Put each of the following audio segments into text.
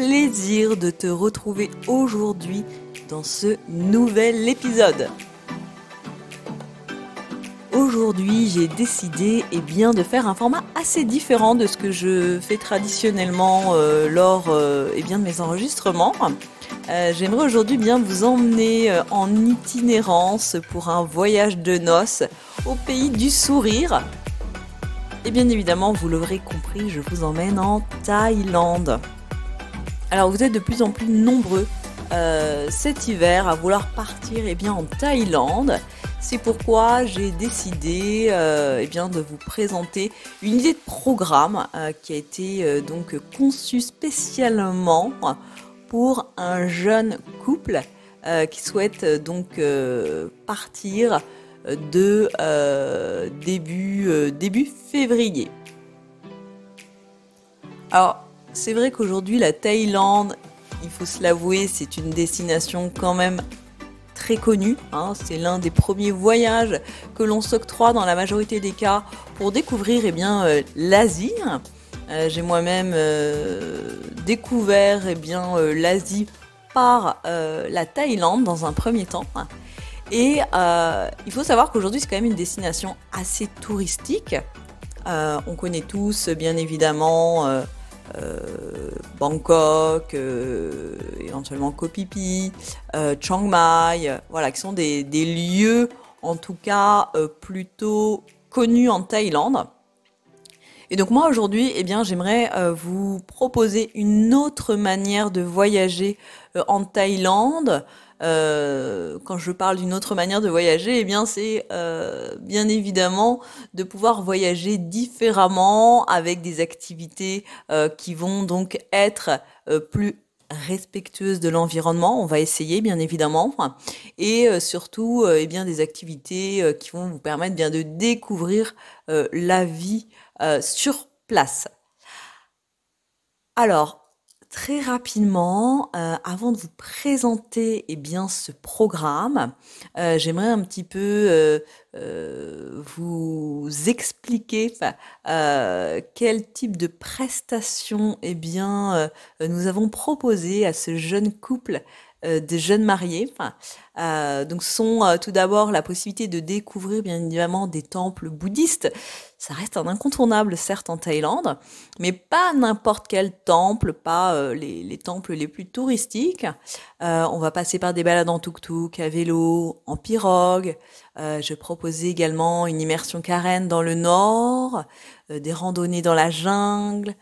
plaisir de te retrouver aujourd'hui dans ce nouvel épisode. Aujourd'hui, j'ai décidé eh bien, de faire un format assez différent de ce que je fais traditionnellement euh, lors euh, eh bien, de mes enregistrements. Euh, j'aimerais aujourd'hui bien vous emmener en itinérance pour un voyage de noces au pays du sourire. Et bien évidemment, vous l'aurez compris, je vous emmène en Thaïlande. Alors vous êtes de plus en plus nombreux cet hiver à vouloir partir eh bien, en Thaïlande. C'est pourquoi j'ai décidé euh, eh bien, de vous présenter une idée de programme euh, qui a été euh, donc conçue spécialement pour un jeune couple qui souhaite donc partir de début, début février. Alors, c'est vrai qu'aujourd'hui, la Thaïlande, il faut se l'avouer, c'est une destination quand même très connu. Hein. C'est l'un des premiers voyages que l'on s'octroie dans la majorité des cas pour découvrir eh bien, euh, l'Asie. Euh, j'ai moi-même euh, découvert eh bien, l'Asie par la Thaïlande dans un premier temps. Et il faut savoir qu'aujourd'hui, c'est quand même une destination assez touristique. on connaît tous, bien évidemment, Bangkok, euh, éventuellement Koh euh, Chiang Mai, voilà, qui sont des, lieux en tout cas plutôt connus en Thaïlande. Et donc moi aujourd'hui, eh bien, j'aimerais vous proposer une autre manière de voyager en Thaïlande. Euh, quand je parle d'une autre manière de voyager, eh bien c'est euh, bien évidemment de pouvoir voyager différemment avec des activités euh, qui vont donc être plus respectueuses de l'environnement. On va essayer bien évidemment et surtout eh bien des activités qui vont vous permettre bien de découvrir la vie sur place. Alors, très rapidement, euh, avant de vous présenter eh bien, ce programme, euh, j'aimerais un petit peu euh, vous expliquer quel type de prestations eh bien, nous avons proposé à ce jeune couple de jeunes mariés. donc, ce sont tout d'abord la possibilité de découvrir bien évidemment des temples bouddhistes ça reste un incontournable, certes, en Thaïlande, mais pas n'importe quel temple, pas euh, les, temples les plus touristiques. Euh, on va passer par des balades en tuk-tuk, à vélo, en pirogue. Euh, je proposais également une immersion carène dans le nord, des randonnées dans la jungle,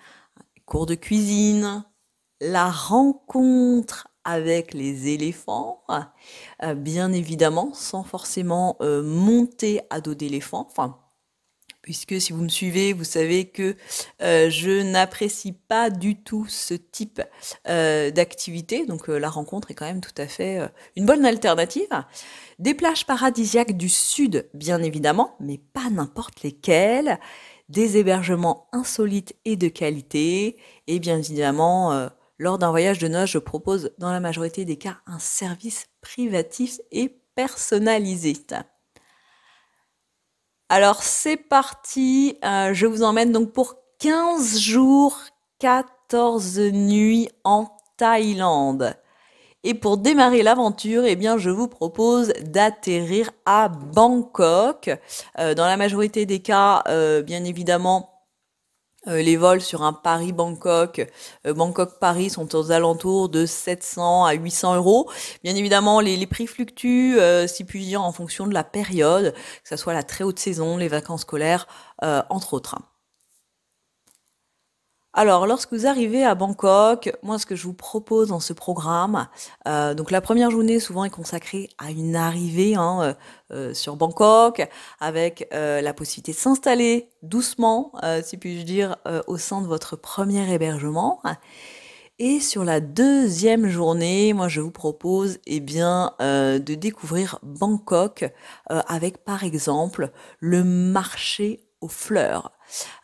cours de cuisine, la rencontre avec les éléphants, bien évidemment, sans forcément monter à dos d'éléphant. Puisque si vous me suivez, vous savez que euh, je n'apprécie pas du tout ce type euh, d'activité. Donc euh, la rencontre est quand même tout à fait une bonne alternative. Des plages paradisiaques du sud, bien évidemment, mais pas n'importe lesquelles. Des hébergements insolites et de qualité. Et bien évidemment, lors d'un voyage de noces, je propose dans la majorité des cas un service privatif et personnalisé. Alors c'est parti, euh, je vous emmène donc pour 15 jours, 14 nuits en Thaïlande. Et pour démarrer l'aventure, eh bien, je vous propose d'atterrir à Bangkok. Euh, dans la majorité des cas, euh, bien évidemment, euh, les vols sur un Paris-Bangkok, euh, Bangkok-Paris sont aux alentours de 700 à 800 euros. Bien évidemment, les, prix fluctuent, euh, si puis dire, en fonction de la période, que ce soit la très haute saison, les vacances scolaires, entre autres. Alors, lorsque vous arrivez à Bangkok, moi, ce que je vous propose dans ce programme, euh, donc la première journée souvent est consacrée à une arrivée hein, euh, euh, sur Bangkok, avec la possibilité de s'installer doucement, si puis-je dire, au sein de votre premier hébergement. Et sur la deuxième journée, moi je vous propose eh bien de découvrir Bangkok avec par exemple le marché fleurs.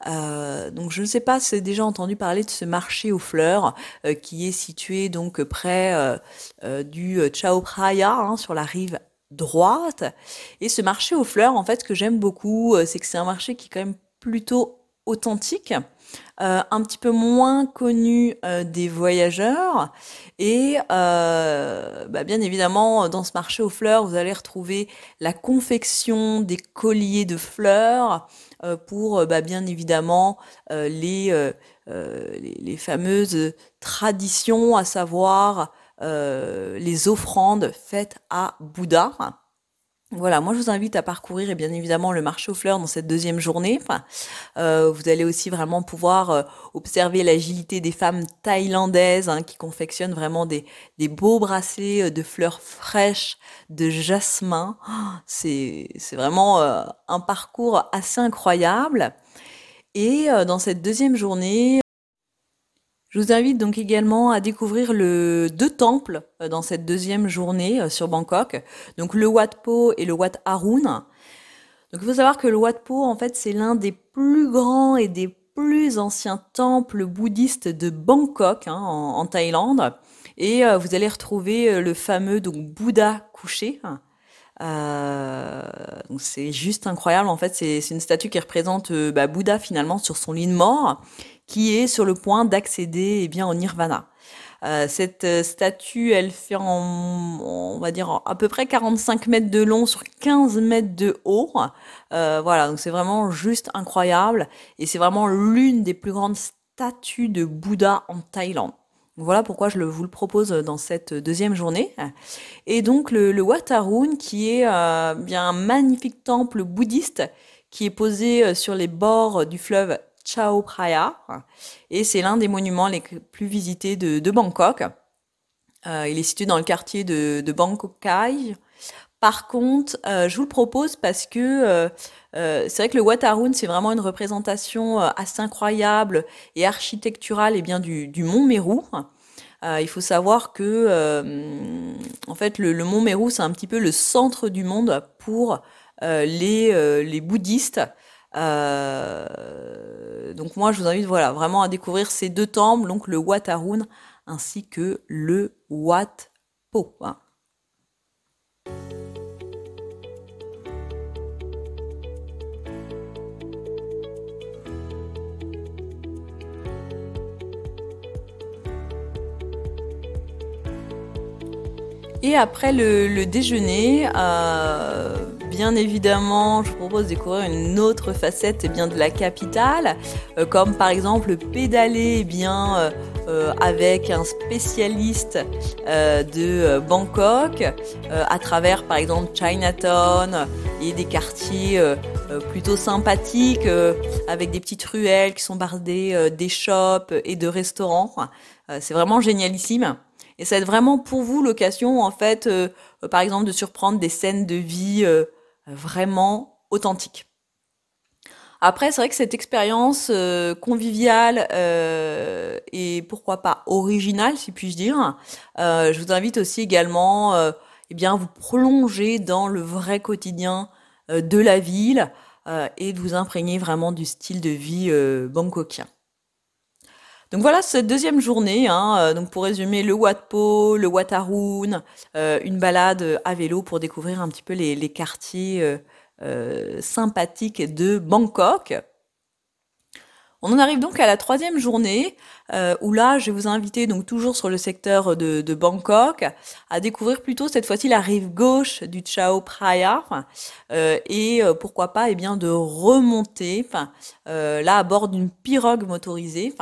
Euh, donc je ne sais pas si vous avez déjà entendu parler de ce marché aux fleurs qui est situé donc près du Chao Phraya hein, sur la rive droite. Et ce marché aux fleurs, en fait, que j'aime beaucoup, c'est que c'est un marché qui est quand même plutôt authentique. Euh, un petit peu moins connu euh, des voyageurs. Et euh, bah, bien évidemment, dans ce marché aux fleurs, vous allez retrouver la confection des colliers de fleurs pour bah, bien évidemment les, les, fameuses traditions, à savoir les offrandes faites à Bouddha. Voilà, moi je vous invite à parcourir et bien évidemment le marché aux fleurs dans cette deuxième journée. Euh, vous allez aussi vraiment pouvoir euh, observer l'agilité des femmes thaïlandaises hein, qui confectionnent vraiment des, des beaux bracelets euh, de fleurs fraîches, de jasmin. c'est, c'est vraiment un parcours assez incroyable. Et dans cette deuxième journée, je vous invite donc également à découvrir deux temples euh, dans cette deuxième journée euh, sur Bangkok. Donc le Wat Po et le Wat Arun. Donc il faut savoir que le Wat Po en fait c'est l'un des plus grands et des plus anciens temples bouddhistes de Bangkok hein, en, Thaïlande. Et euh, vous allez retrouver le fameux donc Bouddha couché. Euh, c'est juste incroyable. En fait, c'est une statue qui représente bah, Bouddha finalement sur son lit de mort qui est sur le point d'accéder eh bien au nirvana. Euh, cette euh, statue, elle fait en, on va dire, à peu près 45 mètres de long sur 15 mètres de haut. Euh, voilà, donc c'est vraiment juste incroyable. Et c'est vraiment l'une des plus grandes statues de Bouddha en Thaïlande. Voilà pourquoi je vous le propose dans cette deuxième journée. Et donc le, le Wat Arun, qui est bien un magnifique temple bouddhiste qui est posé sur les bords du fleuve Chao Phraya. Et c'est l'un des monuments les plus visités de, Bangkok. Euh, il est situé dans le quartier de, de Bangkok Kai. Par contre, euh, je vous le propose parce que euh, c'est vrai que le Wat Arun, c'est vraiment une représentation assez incroyable et architecturale bien, du, mont Meru. il faut savoir que en fait, le, mont Meru, c'est un petit peu le centre du monde pour les, les bouddhistes. Euh, donc moi, je vous invite voilà, vraiment à découvrir ces deux temples, donc le Wat Arun ainsi que le Wat Po. Hein. Et après le, déjeuner, euh, bien évidemment, je vous propose de découvrir une autre facette eh bien, de la capitale, euh, comme par exemple pédaler eh bien, euh, euh, avec un spécialiste de Bangkok, à travers par exemple Chinatown et des quartiers plutôt sympathiques, avec des petites ruelles qui sont bardées des shops et de restaurants. C'est vraiment génialissime. Et ça va être vraiment pour vous l'occasion, en fait, par exemple, de surprendre des scènes de vie vraiment authentique. Après, c'est vrai que cette expérience euh, conviviale euh, et pourquoi pas originale, si puis-je dire, euh, je vous invite aussi également eh bien, vous prolonger dans le vrai quotidien de la ville et de vous imprégner vraiment du style de vie bangkokien. Donc voilà cette deuxième journée. Hein, euh, donc pour résumer, le Wat Po, le Wat Arun, euh, une balade à vélo pour découvrir un petit peu les, quartiers euh, sympathiques de Bangkok. On en arrive donc à la troisième journée où là, je vais vous inviter donc toujours sur le secteur de, Bangkok à découvrir plutôt cette fois-ci la rive gauche du Chao Phraya et pourquoi pas eh bien de remonter, là à bord d'une pirogue motorisée,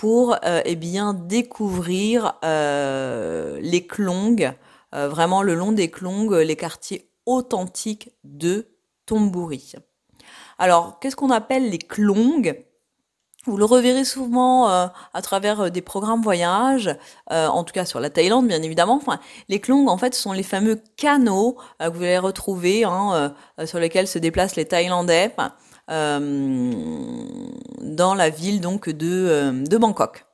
pour euh, eh bien découvrir euh, les Klong, euh, vraiment le long des Klong, les quartiers authentiques de Tomburi. Alors, qu'est-ce qu'on appelle les Klong vous le reverrez souvent à travers des programmes voyage, en tout cas sur la Thaïlande bien évidemment. Les klong en fait sont les fameux canaux que vous allez retrouver hein, sur lesquels se déplacent les Thaïlandais. Dans la ville donc de, euh, de Bangkok.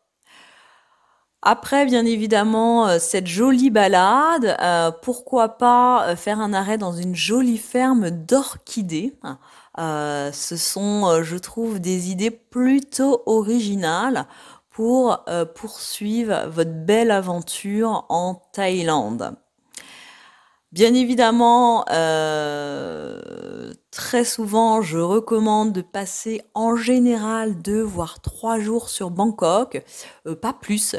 Après, bien évidemment, cette jolie balade, pourquoi pas faire un arrêt dans une jolie ferme d'orchidées. ce sont, je trouve, des idées plutôt originales pour poursuivre votre belle aventure en Thaïlande. Bien évidemment, euh, très souvent, je recommande de passer en général deux voire trois jours sur Bangkok, euh, pas plus,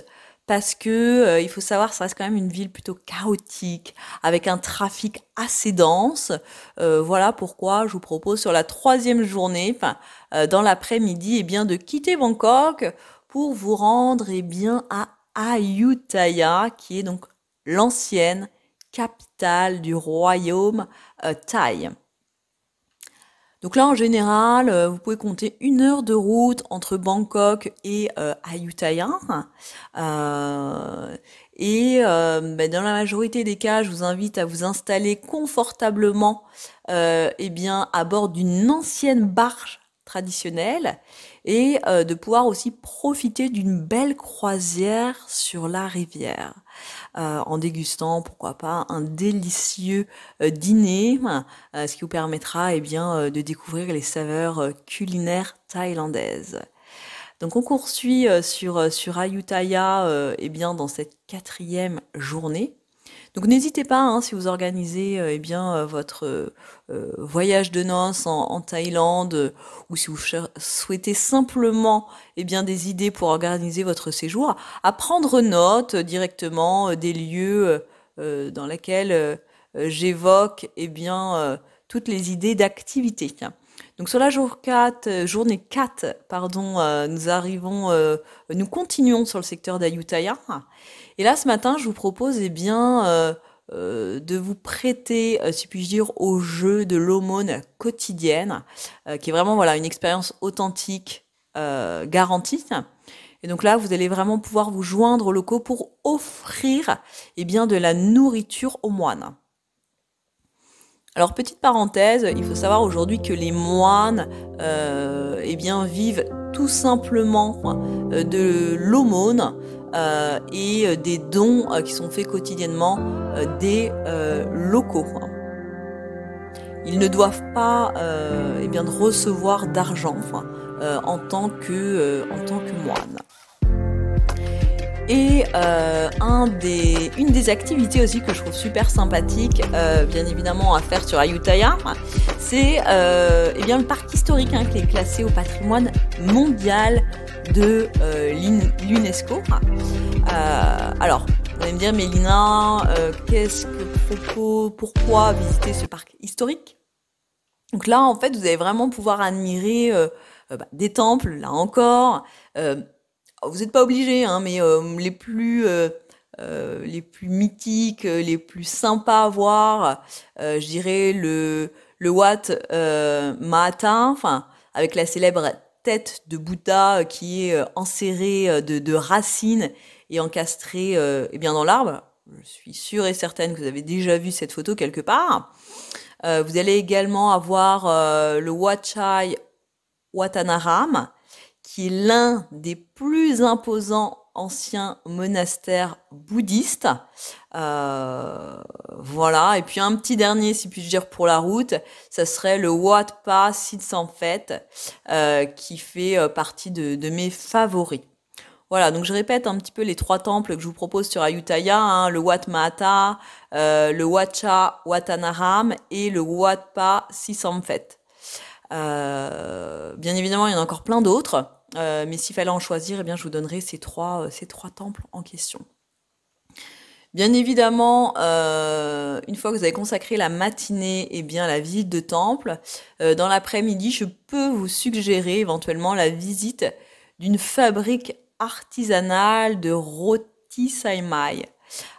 parce que euh, il faut savoir, ça reste quand même une ville plutôt chaotique, avec un trafic assez dense. voilà pourquoi je vous propose sur la troisième journée, dans l'après-midi, eh bien de quitter Bangkok pour vous rendre eh bien à Ayutthaya, qui est donc l'ancienne capitale du royaume euh, Thaï. Donc là, en général, euh, vous pouvez compter une heure de route entre Bangkok et euh, Ayutthaya. et ben, dans la majorité des cas, je vous invite à vous installer confortablement eh bien, à bord d'une ancienne barge traditionnelle et de pouvoir aussi profiter d'une belle croisière sur la rivière. Euh, en dégustant, pourquoi pas, un délicieux euh, dîner, euh, ce qui vous permettra eh de découvrir les saveurs culinaires thaïlandaises. Donc on poursuit sur, sur Ayutthaya eh bien, dans cette quatrième journée. Donc n'hésitez pas, hein, si vous organisez euh, eh bien, euh, votre euh, voyage de noces en, Thaïlande ou si vous souhaitez simplement eh bien, des idées pour organiser votre séjour, à prendre note directement des lieux dans lesquels j'évoque eh bien, toutes les idées d'activité. Donc sur la jour 4, journée 4, pardon, nous arrivons, nous continuons sur le secteur d'Ayutthaya. Et là, ce matin, je vous propose eh bien, euh, euh, de vous prêter, euh, si puis-je dire, au jeu de l'aumône quotidienne, qui est vraiment voilà, une expérience authentique garantie. Et donc là, vous allez vraiment pouvoir vous joindre aux locaux pour offrir eh bien, de la nourriture aux moines. Alors petite parenthèse, il faut savoir aujourd'hui que les moines eh bien, vivent tout simplement de l'aumône. Euh, et euh, des dons euh, qui sont faits quotidiennement des locaux. Ils ne doivent pas eh bien, recevoir d'argent en, tant que, en tant que moine. Et un des, une des activités aussi que je trouve super sympathique, bien évidemment à faire sur Ayutthaya, c'est eh bien le parc historique hein, qui est classé au patrimoine mondial de euh, l'UNESCO. Euh, alors, vous allez me dire, Mélina, euh, qu'est-ce que propos, pourquoi visiter ce parc historique? Donc là, en fait, vous allez vraiment pouvoir admirer bah, des temples, là encore. Vous n'êtes pas obligé, hein, mais les plus les plus mythiques, les plus sympas à voir, je dirais le le Wat Mahata, enfin avec la célèbre tête de Bouddha euh, qui est euh, enserrée euh, de, racines et encastrée eh bien dans l'arbre. Je suis sûre et certaine que vous avez déjà vu cette photo quelque part. vous allez également avoir le Wachai Watanaram, qui est l'un des plus imposants anciens monastères bouddhistes. Euh, voilà. Et puis un petit dernier, si puis-je dire, pour la route, ça serait le Wat Pa euh, qui fait euh, partie de, mes favoris. Voilà, donc je répète un petit peu les trois temples que je vous propose sur Ayutthaya, hein, le Wat Mahata, euh, le Wacha Watanaram et le Wat Pa Sisamfet. bien évidemment, il y en a encore plein d'autres. Euh, mais s'il fallait en choisir, eh bien, je vous donnerai ces trois, euh, ces trois temples en question. Bien évidemment, euh, une fois que vous avez consacré la matinée et bien, la visite de temple, dans l'après-midi, je peux vous suggérer éventuellement la visite d'une fabrique artisanale de roti saimai.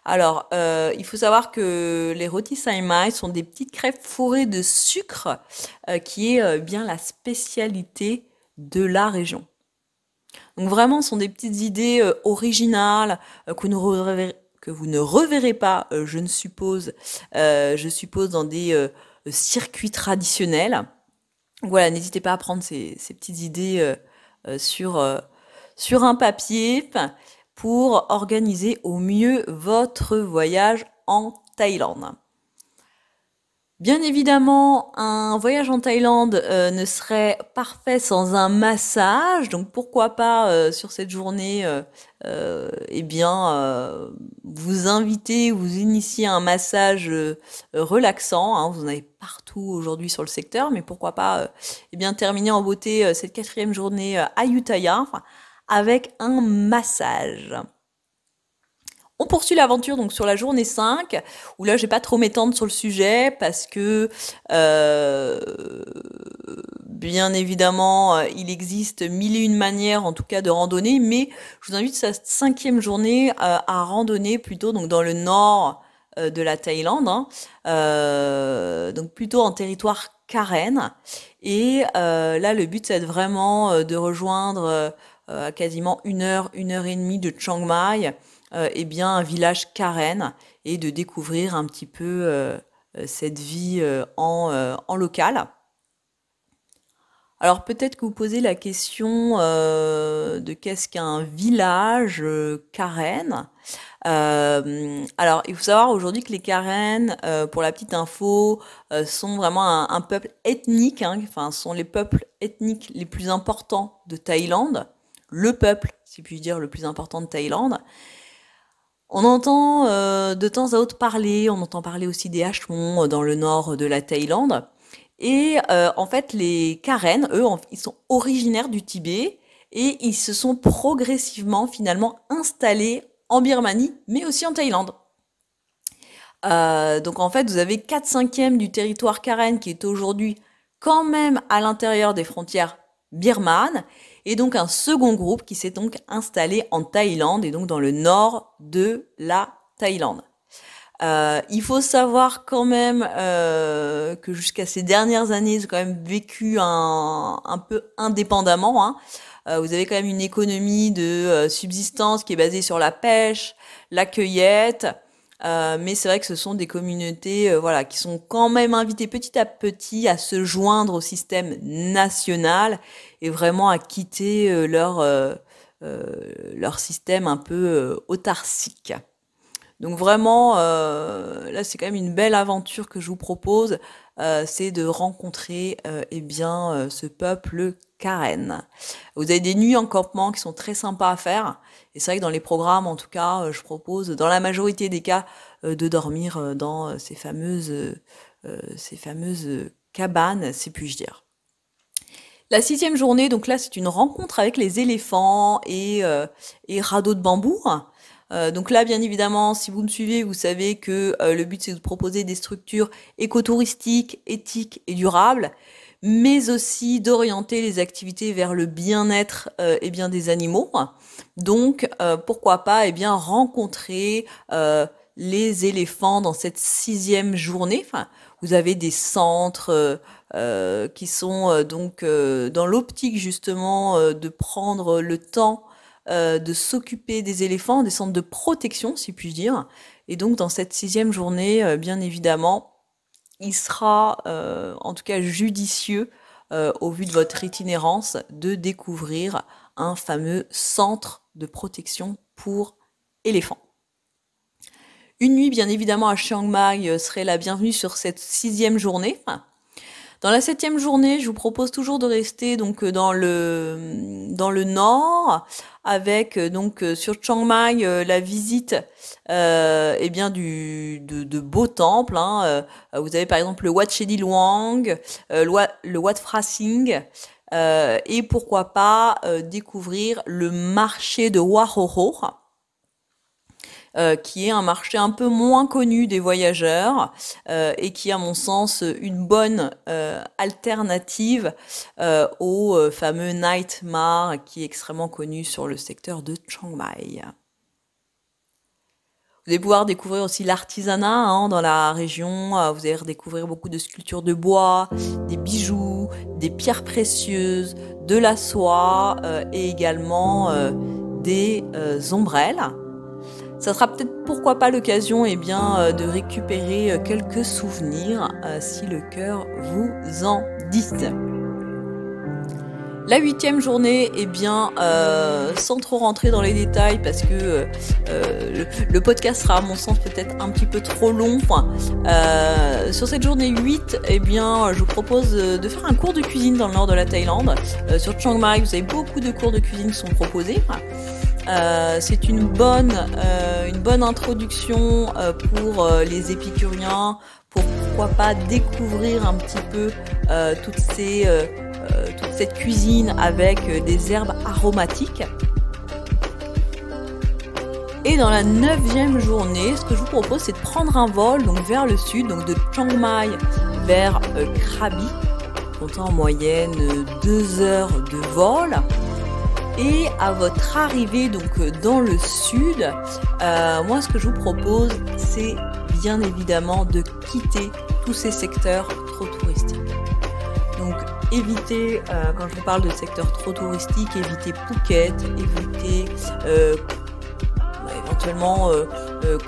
Alors, il faut savoir que les roti saimai sont des petites crêpes fourrées de sucre, qui est bien la spécialité de la région. Donc vraiment, ce sont des petites idées euh, originales euh, que, vous ne reverrez pas, euh, je suppose, je suppose dans des circuits traditionnels. Voilà, n'hésitez pas à prendre ces, petites idées sur un papier pour organiser au mieux votre voyage en Thaïlande. Bien évidemment, un voyage en Thaïlande euh, ne serait parfait sans un massage, donc pourquoi pas euh, sur cette journée, euh, eh bien, vous inviter, vous initier un massage relaxant. Hein, vous en avez partout aujourd'hui sur le secteur, mais pourquoi pas, eh bien, terminer en beauté cette quatrième journée à Utaya avec un massage. On poursuit l'aventure donc sur la journée 5, où là je vais pas trop m'étendre sur le sujet parce que euh, bien évidemment euh, il existe mille et une manières en tout cas de randonner, mais je vous invite cette cinquième journée euh, à randonner plutôt donc dans le nord de la Thaïlande, hein. donc plutôt en territoire Karen. Et là le but c'est vraiment de rejoindre à quasiment une heure, une heure et demie de Chiang Mai euh, eh bien, un village Karen et de découvrir un petit peu euh, euh, cette vie en, en, local. Alors peut-être que vous posez la question de qu'est-ce qu'un village Karen. alors il faut savoir aujourd'hui que les Karen, pour la petite info, sont vraiment un, peuple ethnique, hein, enfin sont les peuples ethniques les plus importants de Thaïlande, le peuple, si puis dire, le plus important de Thaïlande. On entend euh, de temps à autre parler, on entend parler aussi des Hachemons euh, dans le nord de la Thaïlande. Et euh, en fait, les Karen, eux, ils sont originaires du Tibet et ils se sont progressivement finalement installés en Birmanie, mais aussi en Thaïlande. donc en fait, vous avez 4 cinquièmes du territoire Karen qui est aujourd'hui quand même à l'intérieur des frontières birmanes et donc un second groupe qui s'est donc installé en Thaïlande et donc dans le nord de la Thaïlande. Euh, il faut savoir quand même euh, que jusqu'à ces dernières années, ils ont quand même vécu un, un peu indépendamment. Hein. Euh, vous avez quand même une économie de subsistance qui est basée sur la pêche, la cueillette, euh, mais c'est vrai que ce sont des communautés euh, voilà, qui sont quand même invitées petit à petit à se joindre au système national et vraiment à quitter euh, leur, leur système un peu autarcique. Donc vraiment, là c'est quand même une belle aventure que je vous propose, c'est de rencontrer eh bien ce peuple Karen. Vous avez des nuits en campement qui sont très sympas à faire. Et c'est vrai que dans les programmes, en tout cas, euh, je propose, dans la majorité des cas, euh, de dormir euh, dans ces fameuses, cabanes, si puis-je dire. La sixième journée, donc là, c'est une rencontre avec les éléphants et, et radeaux de bambou. donc là, bien évidemment, si vous me suivez, vous savez que le but, c'est de proposer des structures écotouristiques, éthiques et durables mais aussi d'orienter les activités vers le bien-être euh, bien des animaux. Donc, euh, pourquoi pas eh bien rencontrer euh, les éléphants dans cette sixième journée. Enfin, vous avez des centres qui sont donc dans l'optique justement de prendre le temps de s'occuper des éléphants, des centres de protection, si puis-je dire. Et donc, dans cette sixième journée, bien évidemment, il sera euh, en tout cas judicieux euh, au vu de votre itinérance de découvrir un fameux centre de protection pour éléphants. Une nuit, bien évidemment, à Chiang Mai euh, serait la bienvenue sur cette sixième journée. Dans la septième journée, je vous propose toujours de rester donc dans le dans le nord, avec donc sur Chiang Mai la visite euh, eh bien du, de, beaux temples. Hein. Euh, vous avez par exemple le Wat Chedi Luang, euh, le Wat Phrasing, euh, et pourquoi pas découvrir le marché de Wahoho. qui est un marché un peu moins connu des voyageurs et qui, à mon sens, une bonne alternative au fameux Night Mar qui est extrêmement connu sur le secteur de Chiang Mai. Vous allez pouvoir découvrir aussi l'artisanat hein, dans la région. Euh, vous allez redécouvrir beaucoup de sculptures de bois, des bijoux, des pierres précieuses, de la soie euh, et également euh, des ombrelles. Ça sera peut-être pourquoi pas l'occasion eh bien, de récupérer quelques souvenirs si le cœur vous en dit. La huitième journée, eh bien, euh, sans trop rentrer dans les détails, parce que euh, euh, le, podcast sera à mon sens peut-être un petit peu trop long. sur cette journée 8, eh bien, je vous propose de faire un cours de cuisine dans le nord de la Thaïlande. sur Chiang Mai, vous avez beaucoup de cours de cuisine qui sont proposés. C'est une bonne, bonne introduction pour les épicuriens, pour pourquoi pas découvrir un petit peu euh, toute cette cuisine avec euh, des herbes aromatiques. Et dans la neuvième journée, ce que je vous propose, c'est de prendre un vol donc vers le sud, donc de Chiang Mai vers euh, Krabi, comptant en moyenne deux heures de vol. Et à votre arrivée donc dans le sud, moi ce que je vous propose, c'est bien évidemment de quitter tous ces secteurs trop touristiques. Donc éviter, euh, quand je vous parle de secteur trop touristique, éviter Phuket, éviter euh, éventuellement euh, euh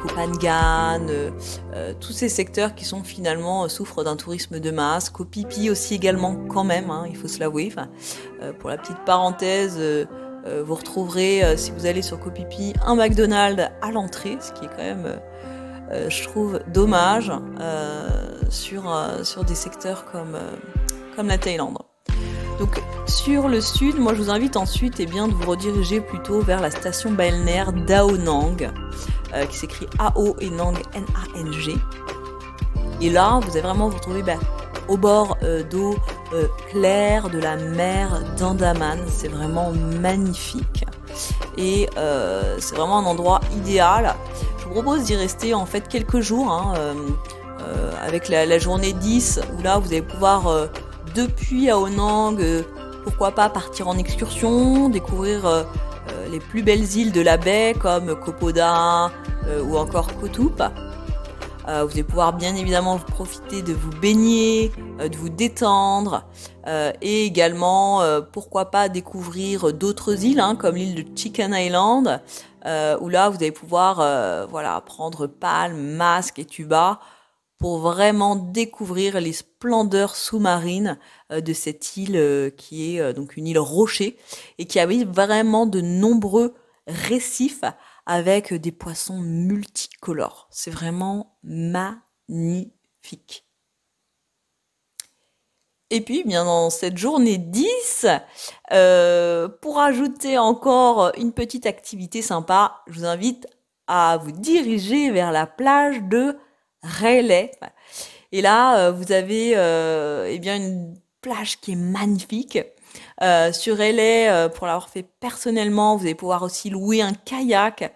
tous ces secteurs qui sont finalement souffrent d'un tourisme de masse. Kopipi aussi également quand même, hein, il faut se l'avouer. pour la petite parenthèse, vous retrouverez, si vous allez sur Kopipi, un McDonald's à l'entrée, ce qui est quand même, je trouve, dommage sur, sur des secteurs comme comme la Thaïlande. Donc sur le sud, moi je vous invite ensuite eh bien, de vous rediriger plutôt vers la station balnéaire d'Ao Nang, euh, qui s'écrit A-O et Nang N-A-N-G. Et là, vous allez vraiment vous retrouver bah, au bord euh, d'eau euh, claire de la mer d'Andaman. C'est vraiment magnifique. Et c'est vraiment un endroit idéal. Je vous propose d'y rester en fait quelques jours. Hein, avec la, journée 10 où là vous allez pouvoir depuis à Onang, euh, pourquoi pas partir en excursion, découvrir euh, euh, les plus belles îles de la baie comme Kopoda ou encore Kotup. Vous allez pouvoir bien évidemment profiter de vous baigner, de vous détendre et également pourquoi pas découvrir d'autres îles hein, comme l'île de Chicken Island où là vous allez pouvoir voilà prendre palme, masque et tuba pour vraiment découvrir les splendeurs sous-marines euh, de cette île euh, qui est euh, donc une île rochée et qui avait vraiment de nombreux récifs avec des poissons multicolores. C'est vraiment magnifique. Et puis, bien dans cette journée 10, pour ajouter encore une petite activité sympa, je vous invite à vous diriger vers la plage de Rayleigh. Et là, euh, vous avez euh, eh bien une plage qui est magnifique. Euh, sur Rayleigh, pour l'avoir fait personnellement, vous allez pouvoir aussi louer un kayak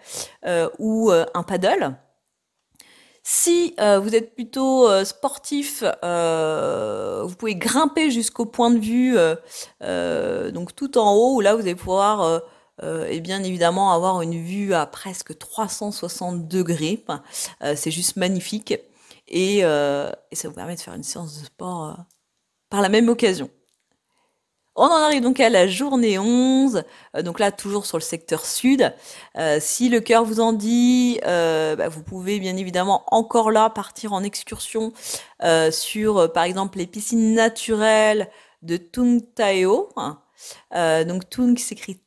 ou un paddle. Si vous êtes plutôt sportif, vous pouvez grimper jusqu'au point de vue, donc tout en haut, où là vous allez pouvoir et bien évidemment avoir une vue à presque 360 degrés. c'est juste magnifique. Et, et, ça vous permet de faire une séance de sport par la même occasion. On en arrive donc à la journée 11, donc là toujours sur le secteur sud. si le cœur vous en dit, bah, vous pouvez bien évidemment encore là partir en excursion sur par exemple les piscines naturelles de Tung Taeo. donc Tung s'écrit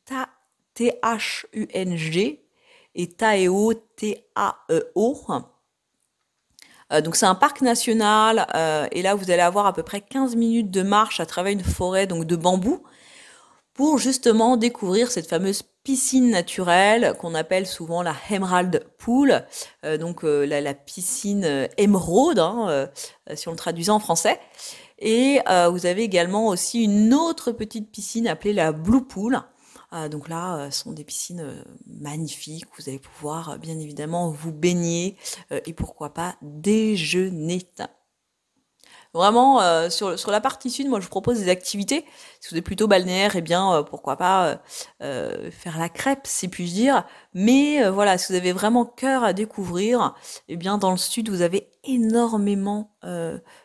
T-H-U-N-G et Taeo T-A-E-O. Euh, donc c'est un parc national euh, et là vous allez avoir à peu près 15 minutes de marche à travers une forêt donc de bambou pour justement découvrir cette fameuse piscine naturelle qu'on appelle souvent la Emerald Pool, euh, donc la, piscine émeraude hein, si on le traduisait en français. Et vous avez également aussi une autre petite piscine appelée la Blue Pool, donc là, euh, ce sont des piscines euh, magnifiques. Vous allez pouvoir euh, bien évidemment vous baigner et pourquoi pas déjeuner. Vraiment, sur, sur la partie sud, moi je vous propose des activités. Si vous êtes plutôt balnéaire, eh bien pourquoi pas faire la crêpe, si puis-je dire. Mais voilà, si vous avez vraiment cœur à découvrir, eh bien dans le sud, vous avez énormément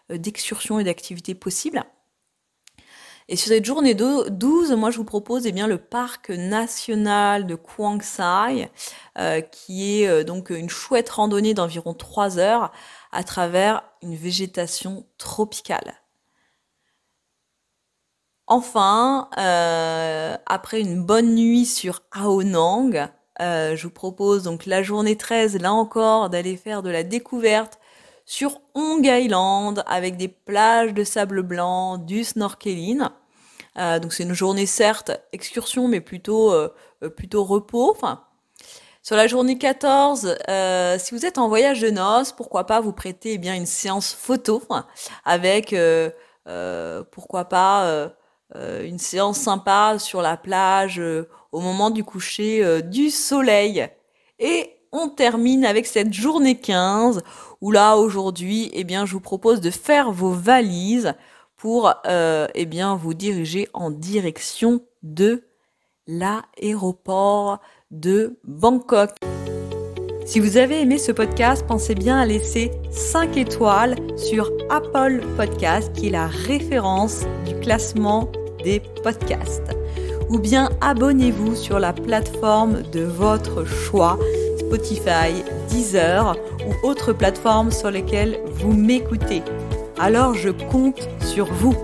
d'excursions et d'activités possibles. Et sur cette journée 12, moi je vous propose eh bien, le parc national de Quang Sai, euh, qui est euh, donc une chouette randonnée d'environ 3 heures à travers une végétation tropicale. Enfin, euh, après une bonne nuit sur Aonang, je vous propose donc la journée 13, là encore, d'aller faire de la découverte sur Hong Island avec des plages de sable blanc, du snorkeling. Euh, donc c'est une journée certes excursion, mais plutôt plutôt repos. Sur la journée 14, si vous êtes en voyage de noces, pourquoi pas vous prêter eh bien une séance photo avec pourquoi pas euh, une séance sympa sur la plage euh, au moment du coucher euh, du soleil. Et on termine avec cette journée 15 où là aujourd'hui, eh bien, je vous propose de faire vos valises pour eh bien, vous diriger en direction de l'aéroport de Bangkok. Si vous avez aimé ce podcast, pensez bien à laisser 5 étoiles sur Apple Podcast, qui est la référence du classement des podcasts. Ou bien abonnez-vous sur la plateforme de votre choix, Spotify, Deezer ou autres plateformes sur lesquelles vous m'écoutez. Alors je compte sur vous.